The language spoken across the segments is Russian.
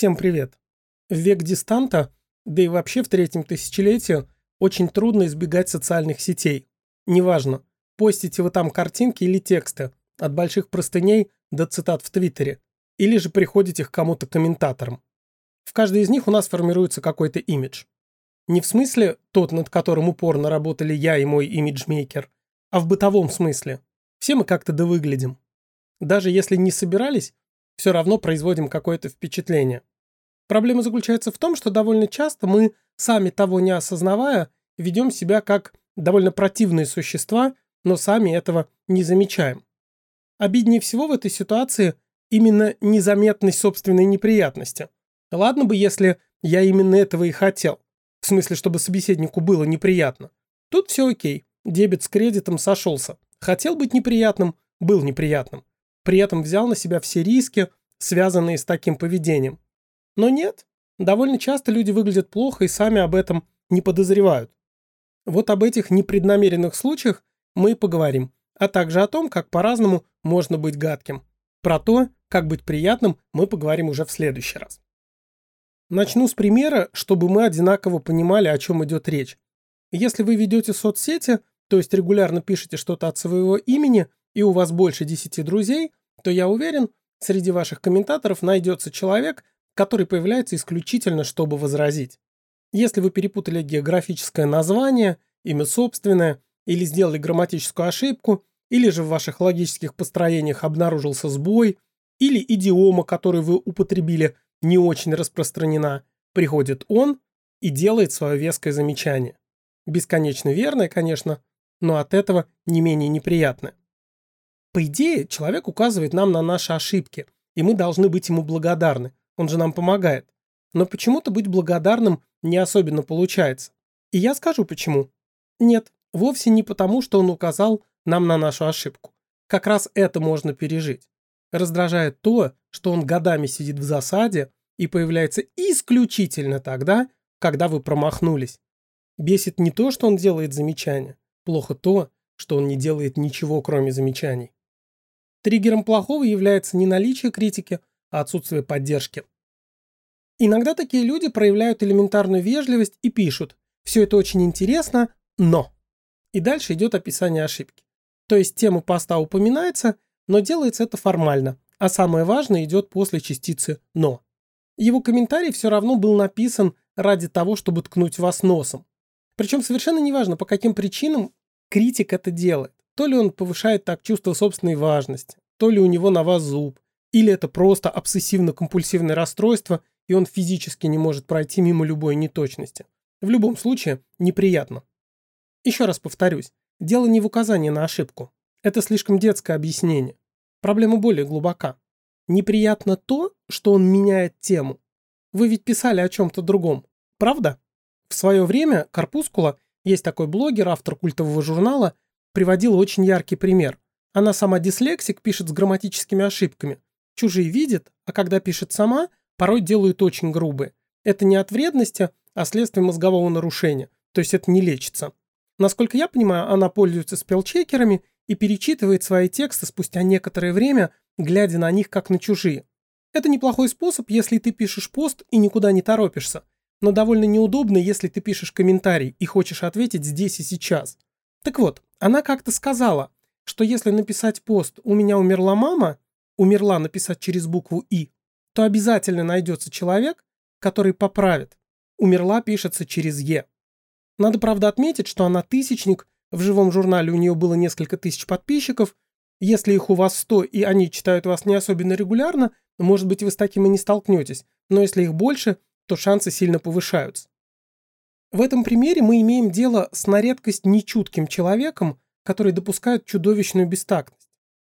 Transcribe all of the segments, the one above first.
Всем привет. В век дистанта, да и вообще в третьем тысячелетии, очень трудно избегать социальных сетей. Неважно, постите вы там картинки или тексты, от больших простыней до цитат в Твиттере, или же приходите к кому-то комментаторам. В каждой из них у нас формируется какой-то имидж. Не в смысле тот, над которым упорно работали я и мой имиджмейкер, а в бытовом смысле. Все мы как-то довыглядим. Даже если не собирались, все равно производим какое-то впечатление. Проблема заключается в том, что довольно часто мы, сами того не осознавая, ведем себя как довольно противные существа, но сами этого не замечаем. Обиднее всего в этой ситуации именно незаметность собственной неприятности. Ладно бы, если я именно этого и хотел. В смысле, чтобы собеседнику было неприятно. Тут все окей. Дебет с кредитом сошелся. Хотел быть неприятным, был неприятным при этом взял на себя все риски, связанные с таким поведением. Но нет, довольно часто люди выглядят плохо и сами об этом не подозревают. Вот об этих непреднамеренных случаях мы и поговорим, а также о том, как по-разному можно быть гадким. Про то, как быть приятным, мы поговорим уже в следующий раз. Начну с примера, чтобы мы одинаково понимали, о чем идет речь. Если вы ведете соцсети, то есть регулярно пишете что-то от своего имени – и у вас больше 10 друзей, то я уверен, среди ваших комментаторов найдется человек, который появляется исключительно, чтобы возразить. Если вы перепутали географическое название, имя собственное, или сделали грамматическую ошибку, или же в ваших логических построениях обнаружился сбой, или идиома, которую вы употребили, не очень распространена, приходит он и делает свое веское замечание. Бесконечно верное, конечно, но от этого не менее неприятное. По идее, человек указывает нам на наши ошибки, и мы должны быть ему благодарны. Он же нам помогает. Но почему-то быть благодарным не особенно получается. И я скажу почему. Нет, вовсе не потому, что он указал нам на нашу ошибку. Как раз это можно пережить. Раздражает то, что он годами сидит в засаде и появляется исключительно тогда, когда вы промахнулись. Бесит не то, что он делает замечания, плохо то, что он не делает ничего, кроме замечаний. Триггером плохого является не наличие критики, а отсутствие поддержки. Иногда такие люди проявляют элементарную вежливость и пишут «все это очень интересно, но…» И дальше идет описание ошибки. То есть тема поста упоминается, но делается это формально, а самое важное идет после частицы «но». Его комментарий все равно был написан ради того, чтобы ткнуть вас носом. Причем совершенно неважно, по каким причинам критик это делает. То ли он повышает так чувство собственной важности, то ли у него на вас зуб, или это просто обсессивно-компульсивное расстройство, и он физически не может пройти мимо любой неточности. В любом случае, неприятно. Еще раз повторюсь, дело не в указании на ошибку. Это слишком детское объяснение. Проблема более глубока. Неприятно то, что он меняет тему. Вы ведь писали о чем-то другом, правда? В свое время Корпускула, есть такой блогер, автор культового журнала, приводила очень яркий пример. Она сама дислексик, пишет с грамматическими ошибками. Чужие видят, а когда пишет сама, порой делают очень грубые. Это не от вредности, а следствие мозгового нарушения. То есть это не лечится. Насколько я понимаю, она пользуется спелчекерами и перечитывает свои тексты спустя некоторое время, глядя на них как на чужие. Это неплохой способ, если ты пишешь пост и никуда не торопишься, но довольно неудобно, если ты пишешь комментарий и хочешь ответить здесь и сейчас. Так вот, она как-то сказала, что если написать пост «У меня умерла мама», умерла написать через букву «и», то обязательно найдется человек, который поправит. Умерла пишется через «е». Надо, правда, отметить, что она тысячник, в живом журнале у нее было несколько тысяч подписчиков. Если их у вас 100 и они читают вас не особенно регулярно, может быть, вы с таким и не столкнетесь. Но если их больше, то шансы сильно повышаются. В этом примере мы имеем дело с на редкость нечутким человеком, который допускает чудовищную бестактность.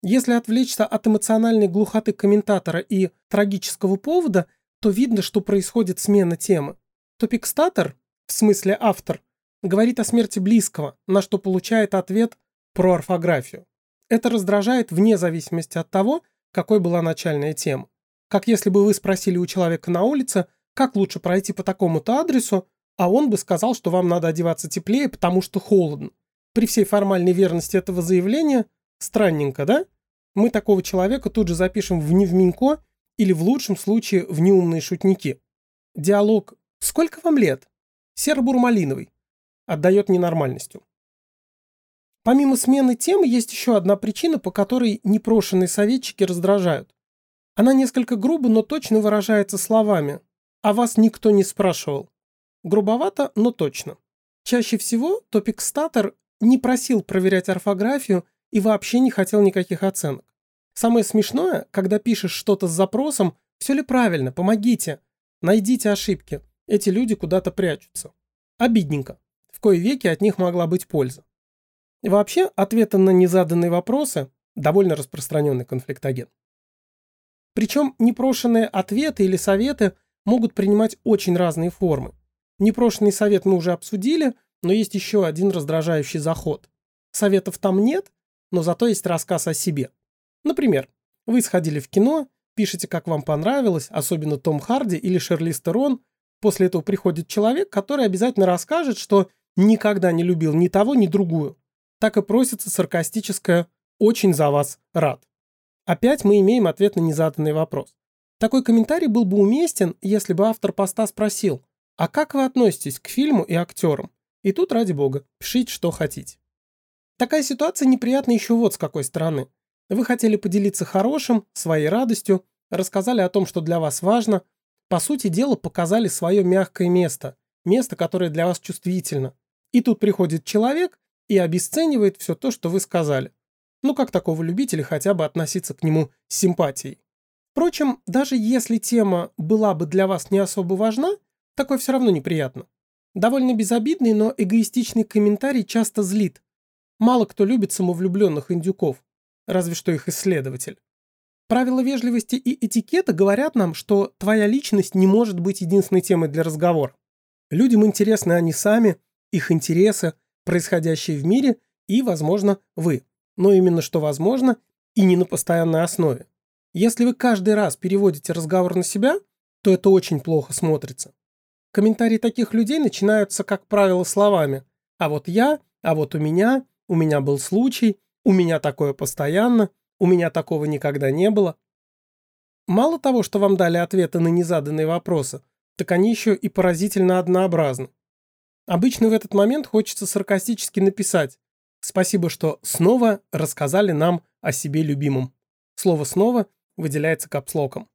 Если отвлечься от эмоциональной глухоты комментатора и трагического повода, то видно, что происходит смена темы. Топикстатор, в смысле автор, говорит о смерти близкого, на что получает ответ про орфографию. Это раздражает вне зависимости от того, какой была начальная тема. Как если бы вы спросили у человека на улице, как лучше пройти по такому-то адресу, а он бы сказал, что вам надо одеваться теплее, потому что холодно. При всей формальной верности этого заявления странненько, да? Мы такого человека тут же запишем в невменько или в лучшем случае в неумные шутники. Диалог «Сколько вам лет?» серо-бурмалиновый отдает ненормальностью. Помимо смены темы есть еще одна причина, по которой непрошенные советчики раздражают. Она несколько грубо, но точно выражается словами «А вас никто не спрашивал». Грубовато, но точно. Чаще всего топик-статор не просил проверять орфографию и вообще не хотел никаких оценок. Самое смешное, когда пишешь что-то с запросом «Все ли правильно? Помогите! Найдите ошибки!» Эти люди куда-то прячутся. Обидненько. В кои веки от них могла быть польза. И вообще, ответы на незаданные вопросы – довольно распространенный конфликтоген. Причем непрошенные ответы или советы могут принимать очень разные формы. Непрошенный совет мы уже обсудили, но есть еще один раздражающий заход. Советов там нет, но зато есть рассказ о себе. Например, вы сходили в кино, пишете, как вам понравилось, особенно Том Харди или Шерли Стерон. После этого приходит человек, который обязательно расскажет, что никогда не любил ни того, ни другую. Так и просится саркастическое «очень за вас рад». Опять мы имеем ответ на незаданный вопрос. Такой комментарий был бы уместен, если бы автор поста спросил, а как вы относитесь к фильму и актерам? И тут, ради бога, пишите, что хотите. Такая ситуация неприятна еще вот с какой стороны. Вы хотели поделиться хорошим, своей радостью, рассказали о том, что для вас важно, по сути дела показали свое мягкое место, место, которое для вас чувствительно. И тут приходит человек и обесценивает все то, что вы сказали. Ну как такого любителя хотя бы относиться к нему с симпатией? Впрочем, даже если тема была бы для вас не особо важна, такое все равно неприятно. Довольно безобидный, но эгоистичный комментарий часто злит. Мало кто любит самовлюбленных индюков, разве что их исследователь. Правила вежливости и этикета говорят нам, что твоя личность не может быть единственной темой для разговора. Людям интересны они сами, их интересы, происходящие в мире и, возможно, вы. Но именно что возможно и не на постоянной основе. Если вы каждый раз переводите разговор на себя, то это очень плохо смотрится. Комментарии таких людей начинаются, как правило, словами «а вот я», «а вот у меня», «у меня был случай», «у меня такое постоянно», «у меня такого никогда не было». Мало того, что вам дали ответы на незаданные вопросы, так они еще и поразительно однообразны. Обычно в этот момент хочется саркастически написать «Спасибо, что снова рассказали нам о себе любимом». Слово «снова» выделяется капслоком.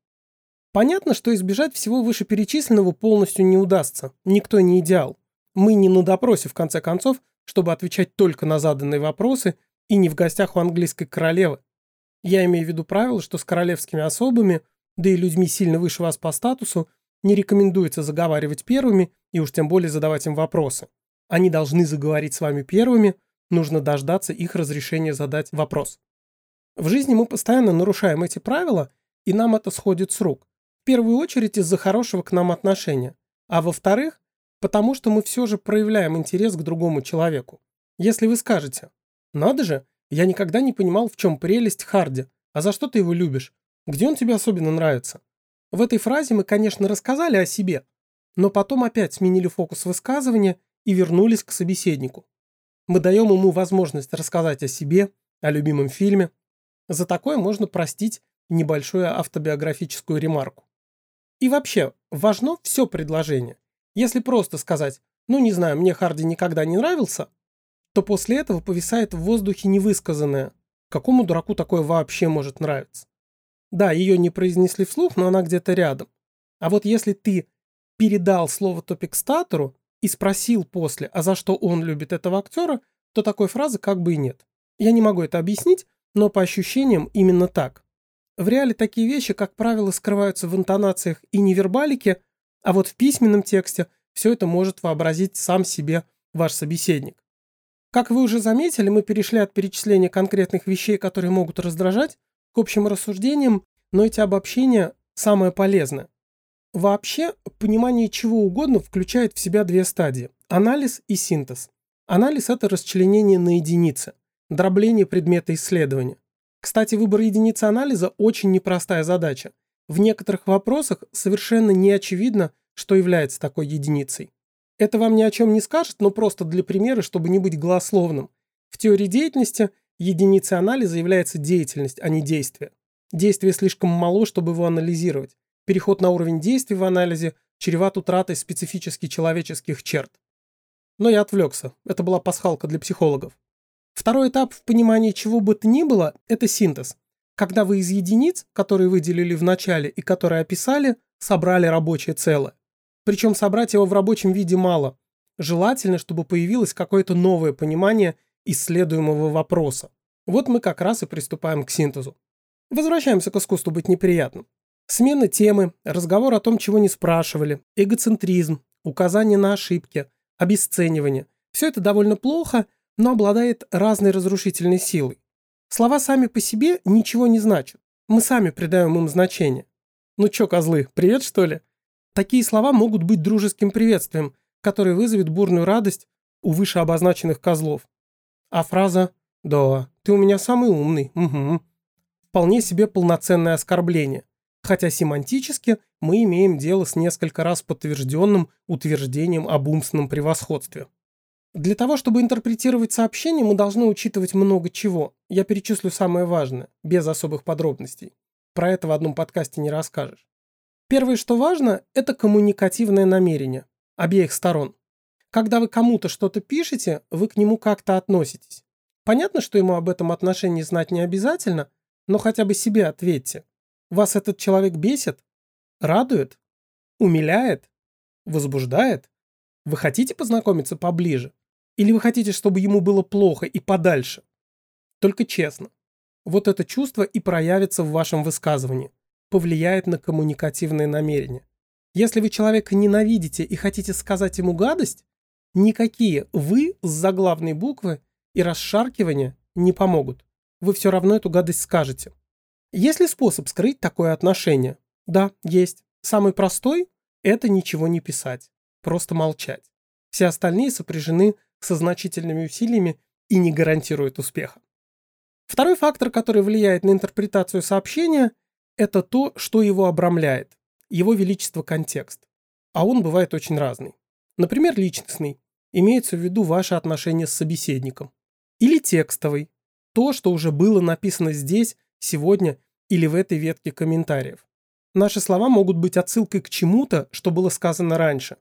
Понятно, что избежать всего вышеперечисленного полностью не удастся. Никто не идеал. Мы не на допросе, в конце концов, чтобы отвечать только на заданные вопросы и не в гостях у английской королевы. Я имею в виду правило, что с королевскими особами, да и людьми сильно выше вас по статусу, не рекомендуется заговаривать первыми и уж тем более задавать им вопросы. Они должны заговорить с вами первыми, нужно дождаться их разрешения задать вопрос. В жизни мы постоянно нарушаем эти правила, и нам это сходит с рук первую очередь из-за хорошего к нам отношения, а во-вторых, потому что мы все же проявляем интерес к другому человеку. Если вы скажете, надо же, я никогда не понимал, в чем прелесть Харди, а за что ты его любишь, где он тебе особенно нравится. В этой фразе мы, конечно, рассказали о себе, но потом опять сменили фокус высказывания и вернулись к собеседнику. Мы даем ему возможность рассказать о себе, о любимом фильме. За такое можно простить небольшую автобиографическую ремарку. И вообще, важно все предложение. Если просто сказать «ну не знаю, мне Харди никогда не нравился», то после этого повисает в воздухе невысказанное «какому дураку такое вообще может нравиться?». Да, ее не произнесли вслух, но она где-то рядом. А вот если ты передал слово топик-статору и спросил после, а за что он любит этого актера, то такой фразы как бы и нет. Я не могу это объяснить, но по ощущениям именно так. В реале такие вещи, как правило, скрываются в интонациях и невербалике, а вот в письменном тексте все это может вообразить сам себе ваш собеседник. Как вы уже заметили, мы перешли от перечисления конкретных вещей, которые могут раздражать, к общим рассуждениям, но эти обобщения самое полезное. Вообще, понимание чего угодно включает в себя две стадии – анализ и синтез. Анализ – это расчленение на единицы, дробление предмета исследования. Кстати, выбор единицы анализа очень непростая задача. В некоторых вопросах совершенно не очевидно, что является такой единицей. Это вам ни о чем не скажет, но просто для примера, чтобы не быть голословным. В теории деятельности единицей анализа является деятельность, а не действие. Действие слишком мало, чтобы его анализировать. Переход на уровень действий в анализе чреват утратой специфически человеческих черт. Но я отвлекся. Это была пасхалка для психологов. Второй этап в понимании чего бы то ни было – это синтез. Когда вы из единиц, которые выделили в начале и которые описали, собрали рабочее целое. Причем собрать его в рабочем виде мало. Желательно, чтобы появилось какое-то новое понимание исследуемого вопроса. Вот мы как раз и приступаем к синтезу. Возвращаемся к искусству быть неприятным. Смена темы, разговор о том, чего не спрашивали, эгоцентризм, указание на ошибки, обесценивание. Все это довольно плохо, но обладает разной разрушительной силой. Слова сами по себе ничего не значат. Мы сами придаем им значение. Ну чё, козлы, привет что ли? Такие слова могут быть дружеским приветствием, которое вызовет бурную радость у вышеобозначенных козлов. А фраза «Да, ты у меня самый умный, угу» вполне себе полноценное оскорбление хотя семантически мы имеем дело с несколько раз подтвержденным утверждением об умственном превосходстве. Для того, чтобы интерпретировать сообщение, мы должны учитывать много чего. Я перечислю самое важное, без особых подробностей. Про это в одном подкасте не расскажешь. Первое, что важно, это коммуникативное намерение обеих сторон. Когда вы кому-то что-то пишете, вы к нему как-то относитесь. Понятно, что ему об этом отношении знать не обязательно, но хотя бы себе ответьте. Вас этот человек бесит? Радует? Умиляет? Возбуждает? Вы хотите познакомиться поближе? Или вы хотите, чтобы ему было плохо и подальше? Только честно. Вот это чувство и проявится в вашем высказывании. Повлияет на коммуникативные намерения. Если вы человека ненавидите и хотите сказать ему гадость, никакие «вы» с заглавной буквы и расшаркивания не помогут. Вы все равно эту гадость скажете. Есть ли способ скрыть такое отношение? Да, есть. Самый простой – это ничего не писать, просто молчать. Все остальные сопряжены со значительными усилиями и не гарантируют успеха. Второй фактор, который влияет на интерпретацию сообщения, это то, что его обрамляет, его величество контекст. А он бывает очень разный. Например, личностный, имеется в виду ваше отношение с собеседником. Или текстовый, то, что уже было написано здесь сегодня или в этой ветке комментариев. Наши слова могут быть отсылкой к чему-то, что было сказано раньше.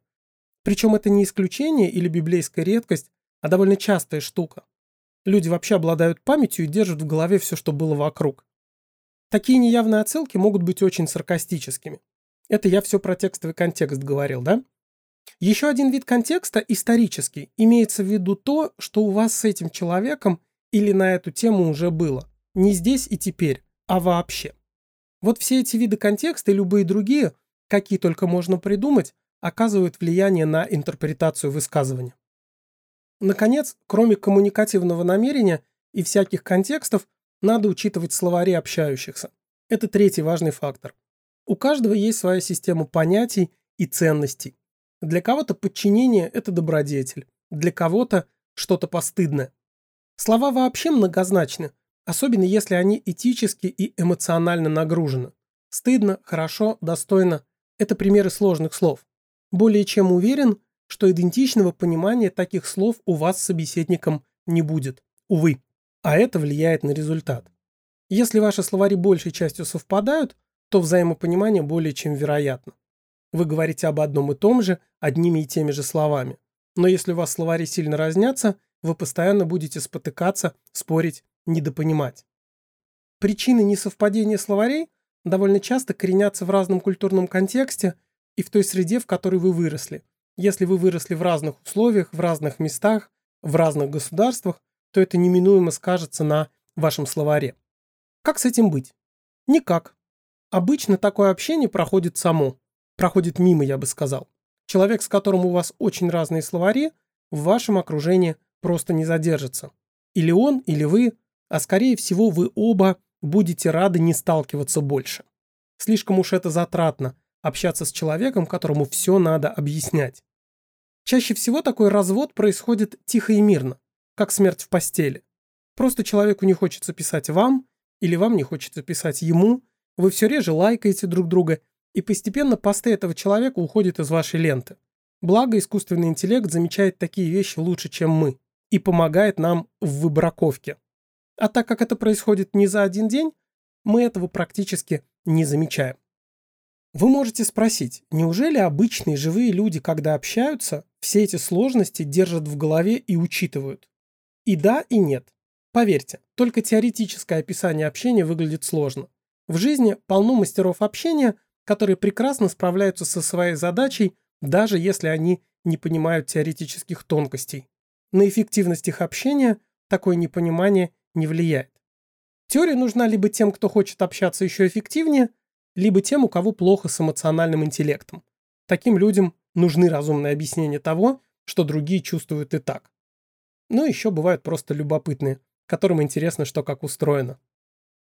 Причем это не исключение или библейская редкость, а довольно частая штука. Люди вообще обладают памятью и держат в голове все, что было вокруг. Такие неявные отсылки могут быть очень саркастическими. Это я все про текстовый контекст говорил, да? Еще один вид контекста – исторический. Имеется в виду то, что у вас с этим человеком или на эту тему уже было. Не здесь и теперь, а вообще. Вот все эти виды контекста и любые другие, какие только можно придумать, оказывают влияние на интерпретацию высказывания. Наконец, кроме коммуникативного намерения и всяких контекстов, надо учитывать словари общающихся. Это третий важный фактор. У каждого есть своя система понятий и ценностей. Для кого-то подчинение – это добродетель, для кого-то что-то постыдное. Слова вообще многозначны, Особенно если они этически и эмоционально нагружены. Стыдно, хорошо, достойно – это примеры сложных слов. Более чем уверен, что идентичного понимания таких слов у вас с собеседником не будет. Увы. А это влияет на результат. Если ваши словари большей частью совпадают, то взаимопонимание более чем вероятно. Вы говорите об одном и том же, одними и теми же словами. Но если у вас словари сильно разнятся, вы постоянно будете спотыкаться, спорить недопонимать. Причины несовпадения словарей довольно часто коренятся в разном культурном контексте и в той среде, в которой вы выросли. Если вы выросли в разных условиях, в разных местах, в разных государствах, то это неминуемо скажется на вашем словаре. Как с этим быть? Никак. Обычно такое общение проходит само. Проходит мимо, я бы сказал. Человек, с которым у вас очень разные словари, в вашем окружении просто не задержится. Или он, или вы а скорее всего вы оба будете рады не сталкиваться больше. Слишком уж это затратно – общаться с человеком, которому все надо объяснять. Чаще всего такой развод происходит тихо и мирно, как смерть в постели. Просто человеку не хочется писать вам, или вам не хочется писать ему, вы все реже лайкаете друг друга, и постепенно посты этого человека уходят из вашей ленты. Благо, искусственный интеллект замечает такие вещи лучше, чем мы, и помогает нам в выбраковке. А так как это происходит не за один день, мы этого практически не замечаем. Вы можете спросить, неужели обычные живые люди, когда общаются, все эти сложности держат в голове и учитывают? И да, и нет. Поверьте, только теоретическое описание общения выглядит сложно. В жизни полно мастеров общения, которые прекрасно справляются со своей задачей, даже если они не понимают теоретических тонкостей. На эффективность их общения такое непонимание не влияет. Теория нужна либо тем, кто хочет общаться еще эффективнее, либо тем, у кого плохо с эмоциональным интеллектом. Таким людям нужны разумные объяснения того, что другие чувствуют и так. Но еще бывают просто любопытные, которым интересно, что как устроено.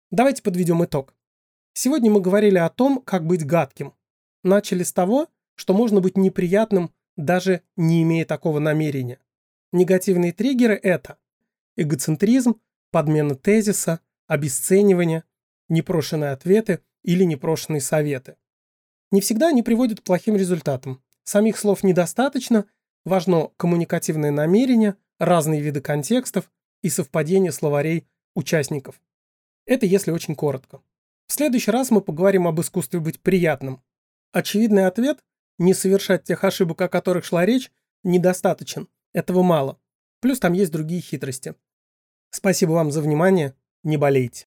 Давайте подведем итог. Сегодня мы говорили о том, как быть гадким. Начали с того, что можно быть неприятным, даже не имея такого намерения. Негативные триггеры – это эгоцентризм, подмена тезиса, обесценивание, непрошенные ответы или непрошенные советы. Не всегда они приводят к плохим результатам. Самих слов недостаточно, важно коммуникативное намерение, разные виды контекстов и совпадение словарей участников. Это если очень коротко. В следующий раз мы поговорим об искусстве быть приятным. Очевидный ответ – не совершать тех ошибок, о которых шла речь, недостаточен. Этого мало. Плюс там есть другие хитрости. Спасибо вам за внимание. Не болейте.